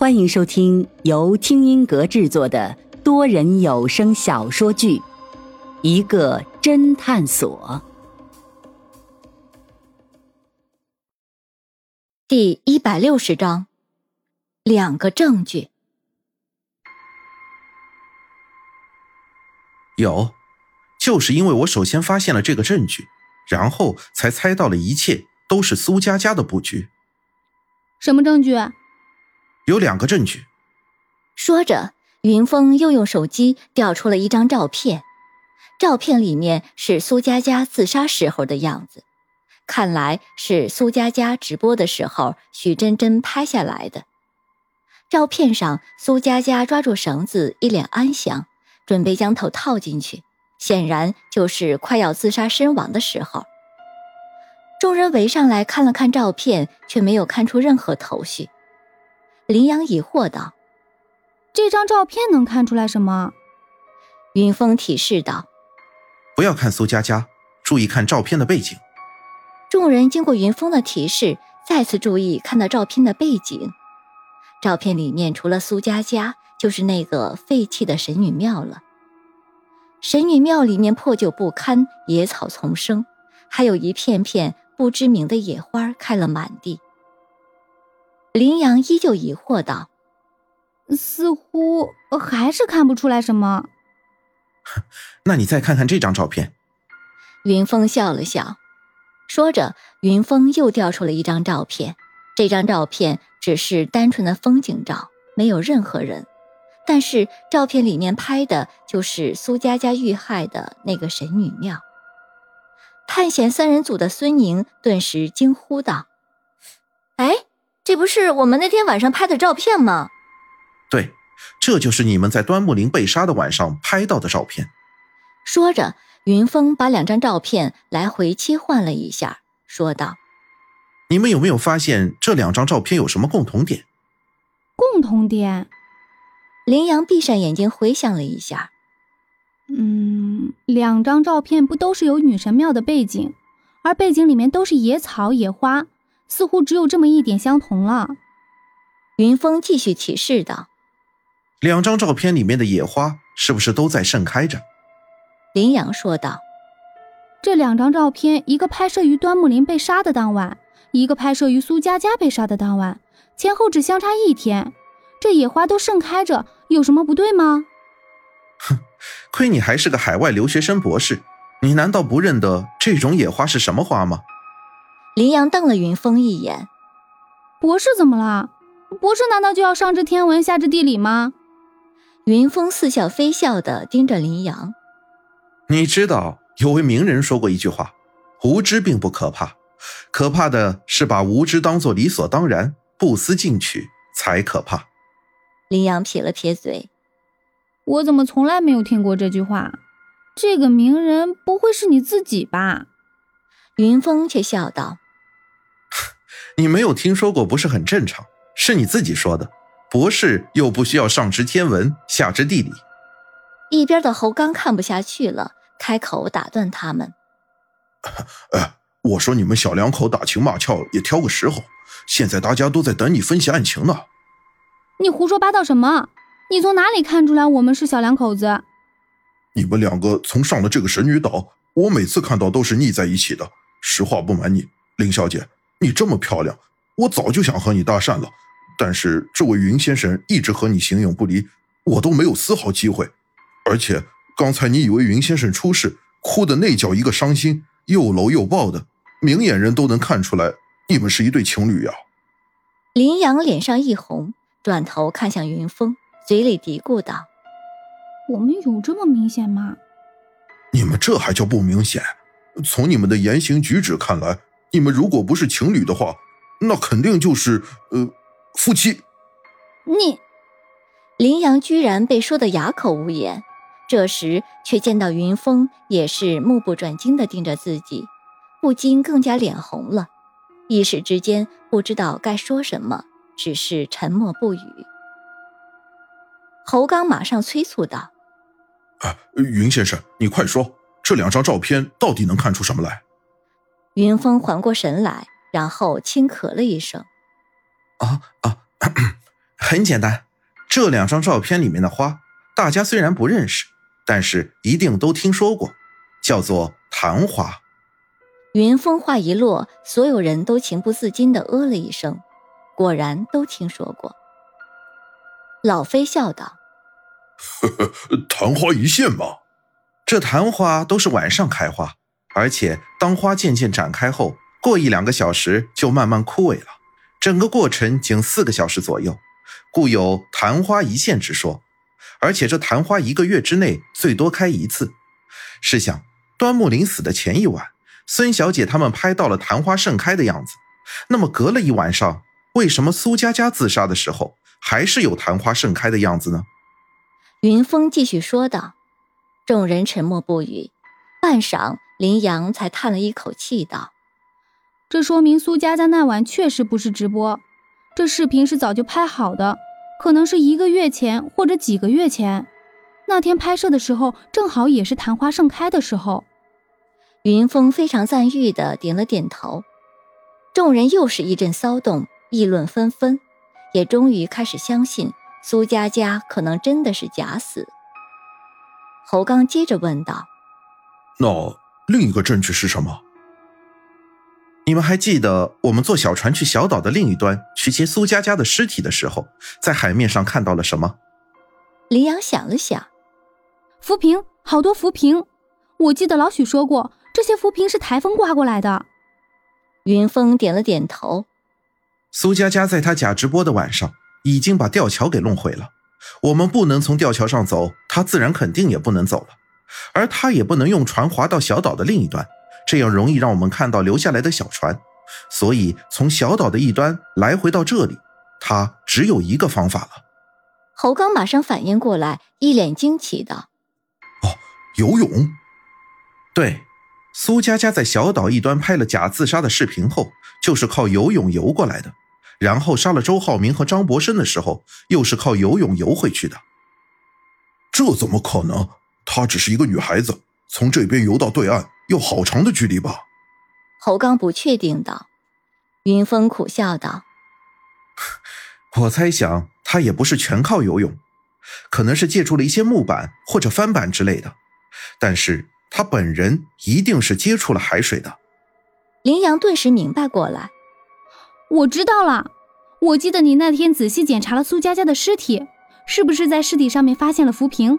欢迎收听由听音阁制作的多人有声小说剧《一个侦探所》第一百六十章：两个证据。有，就是因为我首先发现了这个证据，然后才猜到了一切都是苏佳佳的布局。什么证据？有两个证据。说着，云峰又用手机调出了一张照片，照片里面是苏佳佳自杀时候的样子，看来是苏佳佳直播的时候许真真拍下来的。照片上，苏佳佳抓住绳子，一脸安详，准备将头套进去，显然就是快要自杀身亡的时候。众人围上来看了看照片，却没有看出任何头绪。林阳疑惑道：“这张照片能看出来什么？”云峰提示道：“不要看苏佳佳，注意看照片的背景。”众人经过云峰的提示，再次注意看到照片的背景。照片里面除了苏佳佳，就是那个废弃的神女庙了。神女庙里面破旧不堪，野草丛生，还有一片片不知名的野花开了满地。林阳依旧疑惑道：“似乎还是看不出来什么。”那你再看看这张照片。云峰笑了笑，说着，云峰又调出了一张照片。这张照片只是单纯的风景照，没有任何人，但是照片里面拍的就是苏佳佳遇害的那个神女庙。探险三人组的孙宁顿时惊呼道：“哎！”这不是我们那天晚上拍的照片吗？对，这就是你们在端木林被杀的晚上拍到的照片。说着，云峰把两张照片来回切换了一下，说道：“你们有没有发现这两张照片有什么共同点？”共同点？林阳闭上眼睛回想了一下，嗯，两张照片不都是有女神庙的背景，而背景里面都是野草野花。似乎只有这么一点相同了。云峰继续提示道：“两张照片里面的野花是不是都在盛开着？”林阳说道：“这两张照片，一个拍摄于端木林被杀的当晚，一个拍摄于苏佳佳被杀的当晚，前后只相差一天。这野花都盛开着，有什么不对吗？”哼，亏你还是个海外留学生博士，你难道不认得这种野花是什么花吗？林阳瞪了云峰一眼：“博士怎么了？博士难道就要上知天文下知地理吗？”云峰似笑非笑的盯着林阳：“你知道有位名人说过一句话，无知并不可怕，可怕的是把无知当做理所当然，不思进取才可怕。”林阳撇了撇嘴：“我怎么从来没有听过这句话？这个名人不会是你自己吧？”云峰却笑道：“你没有听说过，不是很正常？是你自己说的。博士又不需要上知天文，下知地理。”一边的侯刚看不下去了，开口打断他们：“哎，我说你们小两口打情骂俏也挑个时候，现在大家都在等你分析案情呢。”你胡说八道什么？你从哪里看出来我们是小两口子？你们两个从上了这个神女岛，我每次看到都是腻在一起的。实话不瞒你，林小姐，你这么漂亮，我早就想和你搭讪了。但是这位云先生一直和你形影不离，我都没有丝毫机会。而且刚才你以为云先生出事，哭的那叫一个伤心，又搂又抱的，明眼人都能看出来你们是一对情侣呀。林阳脸上一红，转头看向云峰，嘴里嘀咕道：“我们有这么明显吗？你们这还叫不明显？”从你们的言行举止看来，你们如果不是情侣的话，那肯定就是呃夫妻。你，林阳居然被说得哑口无言，这时却见到云峰也是目不转睛地盯着自己，不禁更加脸红了，一时之间不知道该说什么，只是沉默不语。侯刚马上催促道：“啊，云先生，你快说！”这两张照片到底能看出什么来？云峰缓过神来，然后轻咳了一声：“啊啊，很简单，这两张照片里面的花，大家虽然不认识，但是一定都听说过，叫做昙花。云峰话一落，所有人都情不自禁的呃了一声，果然都听说过。老飞笑道：“呵呵，昙花一现嘛。这昙花都是晚上开花，而且当花渐渐展开后，过一两个小时就慢慢枯萎了，整个过程仅四个小时左右，故有昙花一现之说。而且这昙花一个月之内最多开一次。试想，端木林死的前一晚，孙小姐他们拍到了昙花盛开的样子，那么隔了一晚上，为什么苏佳佳自杀的时候？”还是有昙花盛开的样子呢。云峰继续说道，众人沉默不语。半晌，林阳才叹了一口气道：“这说明苏佳佳那晚确实不是直播，这视频是早就拍好的，可能是一个月前或者几个月前。那天拍摄的时候，正好也是昙花盛开的时候。”云峰非常赞誉的点了点头。众人又是一阵骚动，议论纷纷。也终于开始相信苏佳佳可能真的是假死。侯刚接着问道：“那另一个证据是什么？你们还记得我们坐小船去小岛的另一端去接苏佳佳的尸体的时候，在海面上看到了什么？”林阳想了想：“浮萍，好多浮萍。我记得老许说过，这些浮萍是台风刮过来的。”云峰点了点头。苏佳佳在她假直播的晚上，已经把吊桥给弄毁了。我们不能从吊桥上走，她自然肯定也不能走了。而他也不能用船划到小岛的另一端，这样容易让我们看到留下来的小船。所以从小岛的一端来回到这里，他只有一个方法了。侯刚马上反应过来，一脸惊奇道：“哦，游泳？对。”苏佳佳在小岛一端拍了假自杀的视频后，就是靠游泳游过来的。然后杀了周浩明和张博生的时候，又是靠游泳游回去的。这怎么可能？她只是一个女孩子，从这边游到对岸要好长的距离吧？侯刚不确定道。云峰苦笑道：“我猜想她也不是全靠游泳，可能是借助了一些木板或者翻板之类的。但是。”她本人一定是接触了海水的。林阳顿时明白过来，我知道了。我记得你那天仔细检查了苏佳佳的尸体，是不是在尸体上面发现了浮萍？